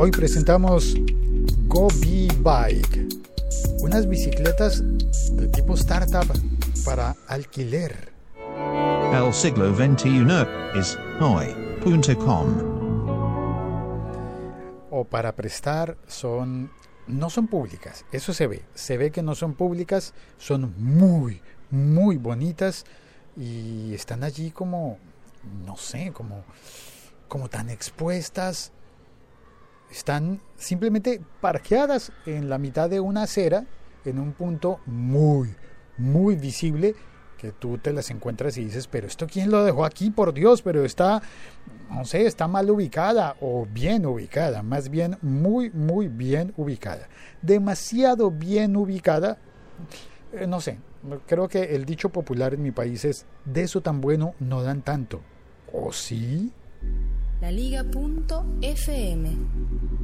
Hoy presentamos Gobi Bike, unas bicicletas de tipo startup para alquiler. El siglo XXI es hoy.com. O para prestar son no son públicas, eso se ve, se ve que no son públicas, son muy, muy bonitas y están allí como, no sé, como, como tan expuestas, están simplemente parqueadas en la mitad de una acera, en un punto muy, muy visible, que tú te las encuentras y dices, pero esto quién lo dejó aquí, por Dios, pero está, no sé, está mal ubicada o bien ubicada, más bien muy, muy bien ubicada. Demasiado bien ubicada, eh, no sé, creo que el dicho popular en mi país es, de eso tan bueno no dan tanto. ¿O sí? La Liga.fm.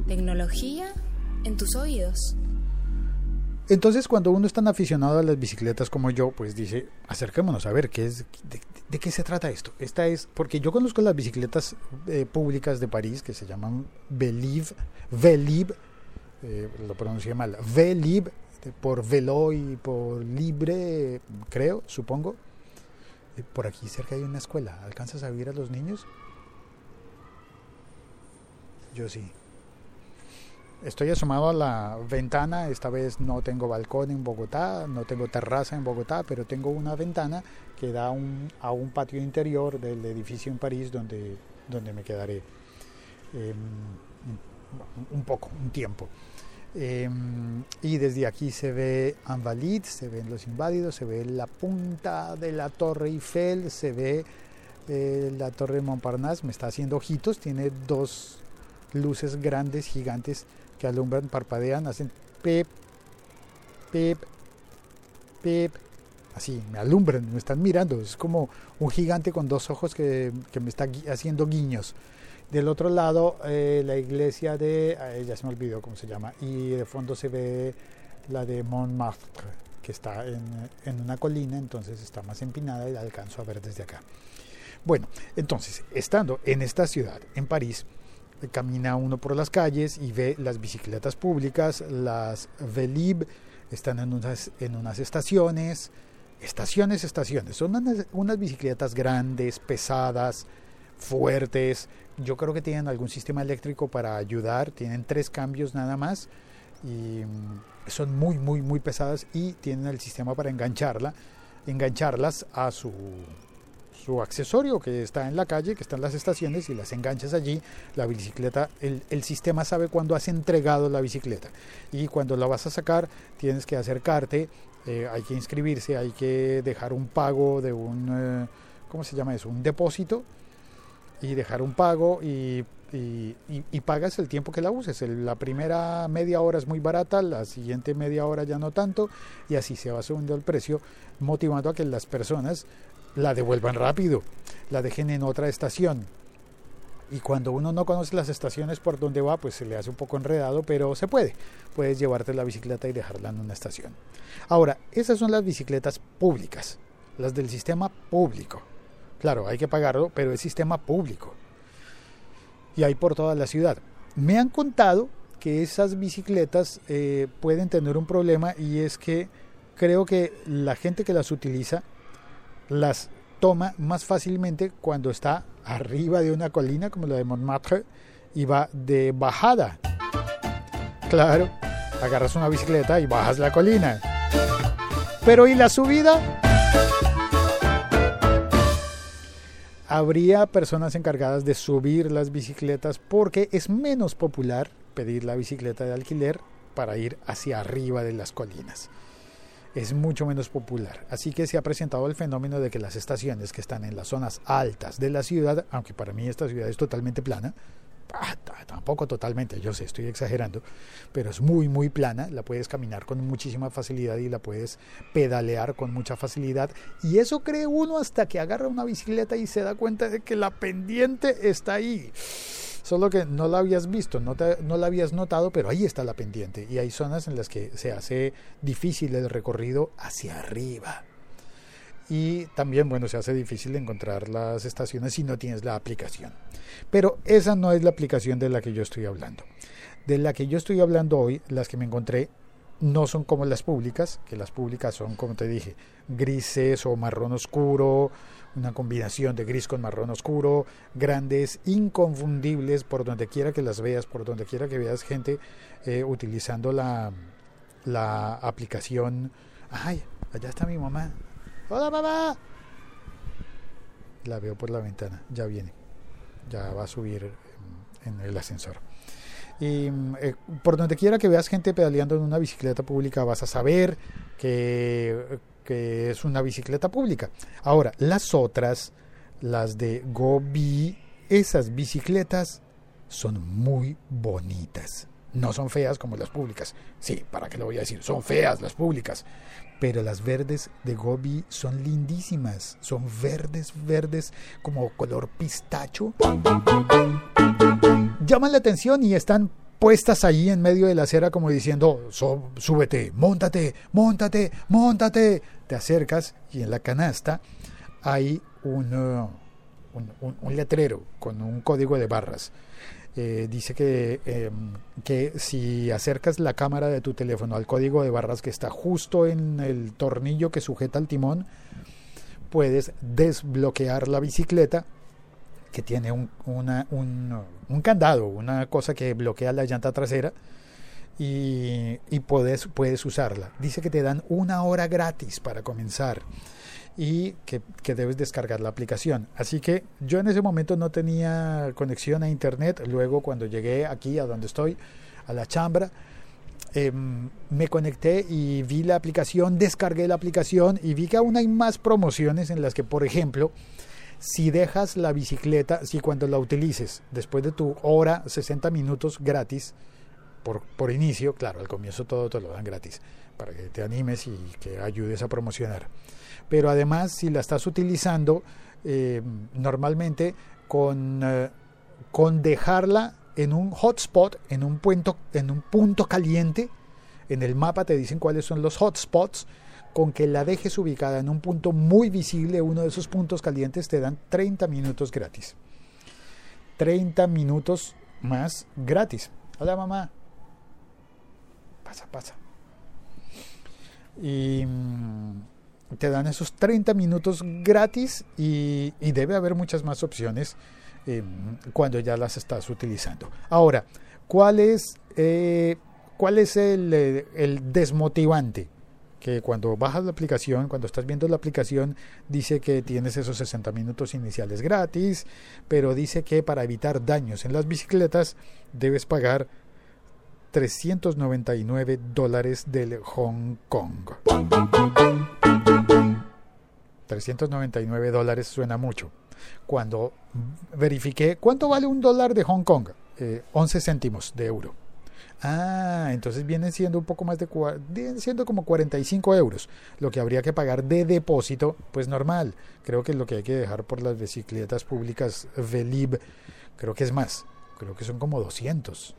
Tecnología en tus oídos. Entonces, cuando uno es tan aficionado a las bicicletas como yo, pues dice, acerquémonos a ver qué es, de, qué se trata esto. Esta es, porque yo conozco las bicicletas eh, públicas de París que se llaman Velib, Velib, eh, lo pronuncié mal, Velib, por velo y por libre, creo, supongo. Eh, por aquí cerca hay una escuela. ¿Alcanzas a vivir a los niños? Yo sí. Estoy asomado a la ventana, esta vez no tengo balcón en Bogotá, no tengo terraza en Bogotá, pero tengo una ventana que da un, a un patio interior del edificio en París donde, donde me quedaré em, un poco, un tiempo. Em, y desde aquí se ve Anvalit, se ven los inválidos, se ve la punta de la Torre Eiffel, se ve eh, la Torre Montparnasse, me está haciendo ojitos, tiene dos luces grandes, gigantes que alumbran, parpadean, hacen pep, pep, pep, así, me alumbran, me están mirando, es como un gigante con dos ojos que, me está haciendo guiños. Del otro lado, eh, la iglesia de, ya se me olvidó cómo se llama, y de fondo se ve la de Montmartre, que está en, en una colina, entonces está más empinada y la alcanzo a ver desde acá. Bueno, entonces, estando en esta ciudad, en París, camina uno por las calles y ve las bicicletas públicas, las Velib, están en unas, en unas estaciones, estaciones, estaciones. Son unas, bicicletas grandes, pesadas, fuertes. Yo creo que tienen algún sistema eléctrico para ayudar. Tienen tres cambios nada más. Y mm, son muy, muy, muy pesadas y tienen el sistema para engancharla, engancharlas a su su accesorio que está en la calle, que está en las estaciones y las enganchas allí, la bicicleta, el, el, sistema sabe cuándo has entregado la bicicleta y cuando la vas a sacar tienes que acercarte, eh, hay que inscribirse, hay que dejar un pago de un, eh, ¿cómo se llama eso? Un depósito y dejar un pago y, y, y, pagas el tiempo que la uses. la primera media hora es muy barata, la siguiente media hora ya no tanto y así se va subiendo el precio, motivando a que las personas la devuelvan rápido, la dejen en otra estación. Y cuando uno no conoce las estaciones por donde va, pues se le hace un poco enredado, pero se puede. Puedes llevarte la bicicleta y dejarla en una estación. Ahora, esas son las bicicletas públicas, las del sistema público. Claro, hay que pagarlo, pero es sistema público. Y hay por toda la ciudad. Me han contado que esas bicicletas eh, pueden tener un problema y es que creo que la gente que las utiliza las toma más fácilmente cuando está arriba de una colina como la de Montmartre y va de bajada. Claro, agarras una bicicleta y bajas la colina. Pero ¿y la subida? Habría personas encargadas de subir las bicicletas porque es menos popular pedir la bicicleta de alquiler para ir hacia arriba de las colinas es mucho menos popular. Así que se ha presentado el fenómeno de que las estaciones que están en las zonas altas de la ciudad, aunque para mí esta ciudad es totalmente plana, ah, tampoco totalmente, yo sé, estoy exagerando, pero es muy, muy plana, la puedes caminar con muchísima facilidad y la puedes pedalear con mucha facilidad. Y eso cree uno hasta que agarra una bicicleta y se da cuenta de que la pendiente está ahí solo que no la habías visto, no, la habías notado, pero ahí está la pendiente y hay zonas en las que se hace difícil el recorrido hacia arriba. y también, bueno, se hace difícil encontrar las estaciones si no tienes la aplicación. Pero esa no es la aplicación de la que yo estoy hablando. De la que yo estoy hablando hoy, las que me encontré no son como las públicas, que las públicas son, como te dije, grises o marrón oscuro, una combinación de gris con marrón oscuro, grandes, inconfundibles, por donde quiera que las veas, por donde quiera que veas gente eh, utilizando la, la aplicación. ¡Ay! Allá está mi mamá. ¡Hola, mamá! La veo por la ventana, ya viene. Ya va a subir en el ascensor. Y eh, por donde quiera que veas gente pedaleando en una bicicleta pública, vas a saber que, que es una bicicleta pública. Ahora, las otras, las de Gobi, esas bicicletas son muy bonitas. No son feas como las públicas. Sí, ¿para qué lo voy a decir? Son feas las públicas. Pero las verdes de Gobi son lindísimas. Son verdes, verdes, como color pistacho. Llaman la atención y están puestas ahí en medio de la acera como diciendo, súbete, montate, montate, montate. Te acercas y en la canasta hay un, un, un letrero con un código de barras. Eh, dice que, em, que si acercas la cámara de tu teléfono al código de barras que está justo en el tornillo que sujeta el timón, puedes desbloquear la bicicleta que tiene un, un, un, candado, una cosa que bloquea la llanta trasera y, y puedes, puedes usarla. Dice que te dan una hora gratis para comenzar y que, debes descargar la aplicación. Así que yo en ese momento no tenía conexión a internet. Luego cuando llegué aquí a donde estoy, a la chambra, em, me conecté y vi la aplicación, descargué la aplicación y vi que aún hay más promociones en las que, por ejemplo, si dejas la bicicleta, si cuando la utilices después de tu hora, 60 minutos gratis, por, por inicio, claro, al comienzo todo te lo dan gratis, para que te animes y que ayudes a promocionar. Pero además si la estás utilizando eh, normalmente con, eh, con dejarla en un hotspot, en un, punto, en un punto caliente, en el mapa te dicen cuáles son los hotspots, con que la dejes ubicada en un punto muy visible, uno de esos puntos calientes, te dan 30 minutos gratis. 30 minutos más gratis. Hola mamá. Pasa, pasa. Y mm, te dan esos 30 minutos gratis y, debe haber muchas más opciones em, cuando ya las estás utilizando. Ahora, ¿cuál es, eh, cuál es el, el, desmotivante? Que cuando bajas la aplicación, cuando estás viendo la aplicación, dice que tienes esos 60 minutos iniciales gratis, pero dice que para evitar daños en las bicicletas debes pagar 399 dólares del Hong Kong. 399 dólares suena mucho. Cuando verifiqué cuánto vale un dólar de Hong Kong, 11 eh, céntimos de euro. Ah, entonces vienen siendo un poco más de vienen siendo como 45 euros. Lo que habría que pagar de depósito, pues normal. Creo que es lo que hay que dejar por las bicicletas públicas Velib, creo que es más. Creo que son como 200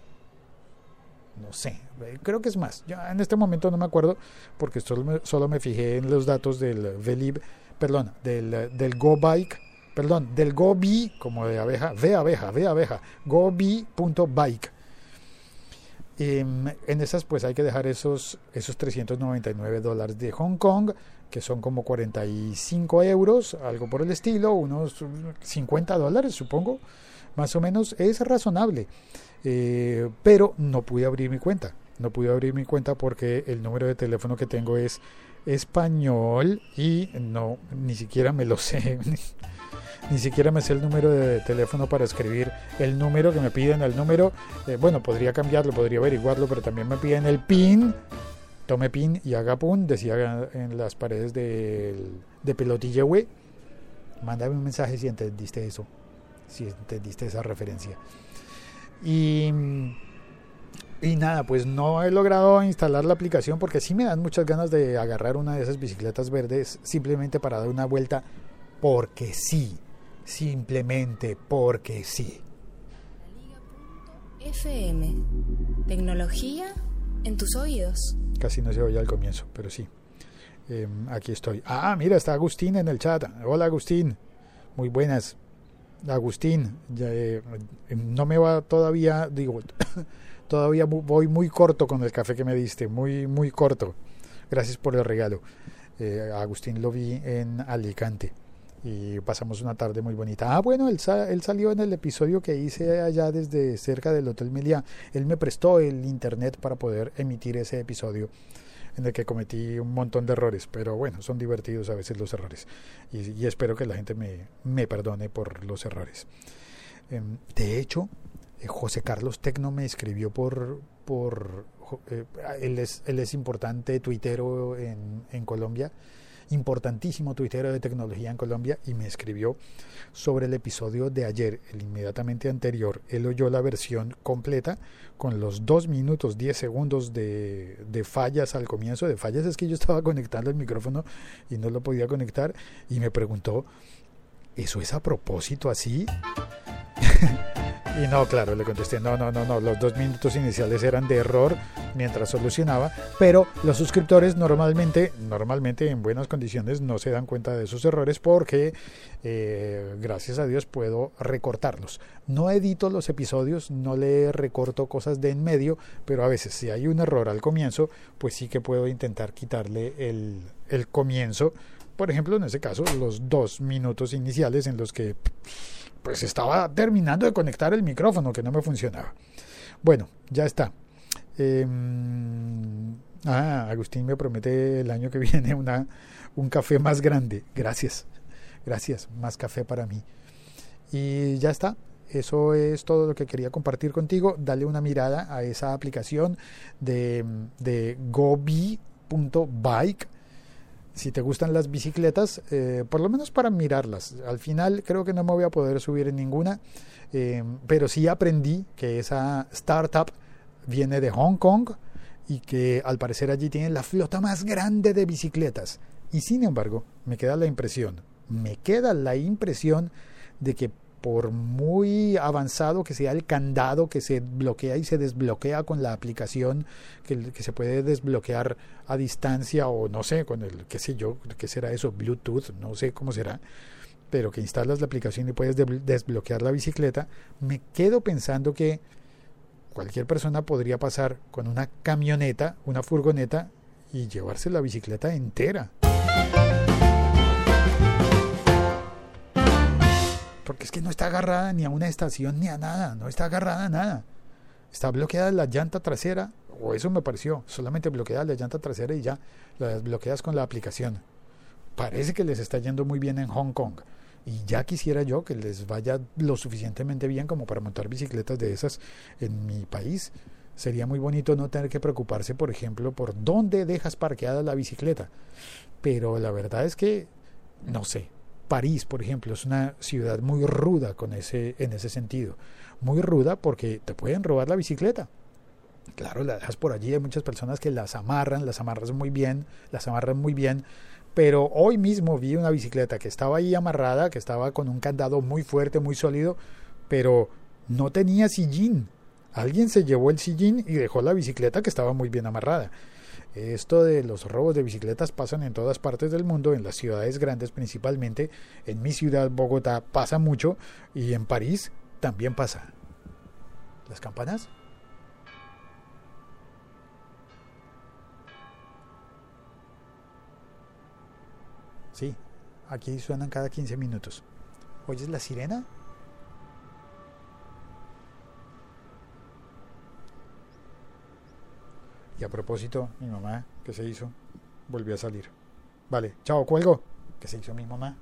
no sé, creo que es más. Ya en este momento no me acuerdo porque solo me, solo me fijé en los datos del Velib perdón, del, del Go Bike, perdón, del Go como de abeja, ve abeja, ve abeja, gobi.bike. Em, en esas pues hay que dejar esos, esos 399 dólares de Hong Kong, que son como 45 euros, algo por el estilo, unos 50 dólares supongo, más o menos, es razonable. Eh, pero no pude abrir mi cuenta, no pude abrir mi cuenta porque el número de teléfono que tengo es español y no, ni siquiera me lo sé. ni siquiera me sé el número de teléfono para escribir el número que me piden, el número, eh, bueno, podría cambiarlo, podría averiguarlo, pero también me piden el PIN, tome PIN y haga PUN, decía en las paredes de, de pelotilla, güey. Mándame un mensaje si entendiste eso, si entendiste esa referencia. Y y nada, pues no he logrado instalar la aplicación porque sí me dan muchas ganas de agarrar una de esas bicicletas verdes simplemente para dar una vuelta porque sí, simplemente porque sí. FM, tecnología en tus oídos. Casi no se oye al comienzo, pero sí. Em, aquí estoy. Ah, mira, está Agustín en el chat. Hola Agustín. Muy buenas. Agustín, eh, no me va todavía, digo, todavía voy muy corto con el café que me diste, muy, muy corto. Gracias por el regalo. Eh, Agustín lo vi en Alicante y pasamos una tarde muy bonita. Ah, bueno, él, él, salió en el episodio que hice allá desde cerca del Hotel Meliá. Él me prestó el internet para poder emitir ese episodio en el que cometí un montón de errores, pero bueno, son divertidos a veces los errores y, espero que la gente me, me, perdone por los errores. Em, de hecho, eh, José Carlos Tecno me escribió por... por eh, él, es, él es importante tuitero en, en Colombia importantísimo tuitero de tecnología en Colombia, y me escribió sobre el episodio de ayer, el inmediatamente anterior. Él oyó la versión completa con los 2 minutos 10 segundos de, de fallas al comienzo. De fallas es que yo estaba conectando el micrófono y no lo podía conectar y me preguntó, ¿eso es a propósito así? Y no, claro, le contesté, no, no, no, no, los dos minutos iniciales eran de error mientras solucionaba, pero los suscriptores normalmente, normalmente en buenas condiciones no se dan cuenta de esos errores porque, eh, gracias a Dios, puedo recortarlos. No edito los episodios, no le recorto cosas de en medio, pero a veces si hay un error al comienzo, pues sí que puedo intentar quitarle el, el comienzo. Por ejemplo, en ese caso, los dos minutos iniciales en los que pues estaba terminando de conectar el micrófono que no me funcionaba. Bueno, ya está. Em, ah, Agustín me promete el año que viene una, un café más grande. Gracias, gracias, más café para mí. Y ya está. Eso es todo lo que quería compartir contigo. Dale una mirada a esa aplicación de, de gobi.bike si te gustan las bicicletas, eh, por lo menos para mirarlas. Al final creo que no me voy a poder subir en ninguna, eh, pero sí aprendí que esa startup viene de Hong Kong y que al parecer allí tienen la flota más grande de bicicletas. Y sin embargo, me queda la impresión, me queda la impresión de que por muy avanzado que sea el candado que se bloquea y se desbloquea con la aplicación que, se puede desbloquear a distancia o no sé, con el, qué sé yo, qué será eso, Bluetooth, no sé cómo será, pero que instalas la aplicación y puedes desbloquear la bicicleta, me quedo pensando que cualquier persona podría pasar con una camioneta, una furgoneta y llevarse la bicicleta entera. Porque es que no está agarrada ni a una estación ni a nada, no está agarrada a nada. Está bloqueada la llanta trasera, o eso me pareció, solamente bloqueada la llanta trasera y ya la desbloqueas con la aplicación. Parece que les está yendo muy bien en Hong Kong. Y ya quisiera yo que les vaya lo suficientemente bien como para montar bicicletas de esas en mi país. Sería muy bonito no tener que preocuparse, por ejemplo, por dónde dejas parqueada la bicicleta. Pero la verdad es que, no sé, París, por ejemplo, es una ciudad muy ruda con ese, en ese sentido. Muy ruda porque te pueden robar la bicicleta. Claro, la dejas por allí, hay muchas personas que las amarran, las amarras muy bien, las amarran muy bien, pero hoy mismo vi una bicicleta que estaba ahí amarrada, que estaba con un candado muy fuerte, muy sólido, pero no tenía sillín. Alguien se llevó el sillín y dejó la bicicleta que estaba muy bien amarrada. Esto de los robos de bicicletas pasan en todas partes del mundo, en las ciudades grandes principalmente. En mi ciudad, Bogotá, pasa mucho y en París también pasa. ¿Las campanas? Sí, aquí suenan cada 15 minutos. ¿Oyes la sirena? Y a propósito, mi mamá, ¿qué se hizo? Volvió a salir. Vale, chao, cuelgo. ¿Qué se hizo mi mamá?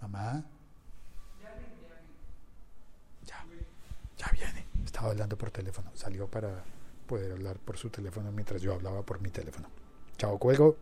Mamá. Ya, ya viene. Estaba hablando por teléfono. Salió para poder hablar por su teléfono mientras yo hablaba por mi teléfono. Chao, cuelgo.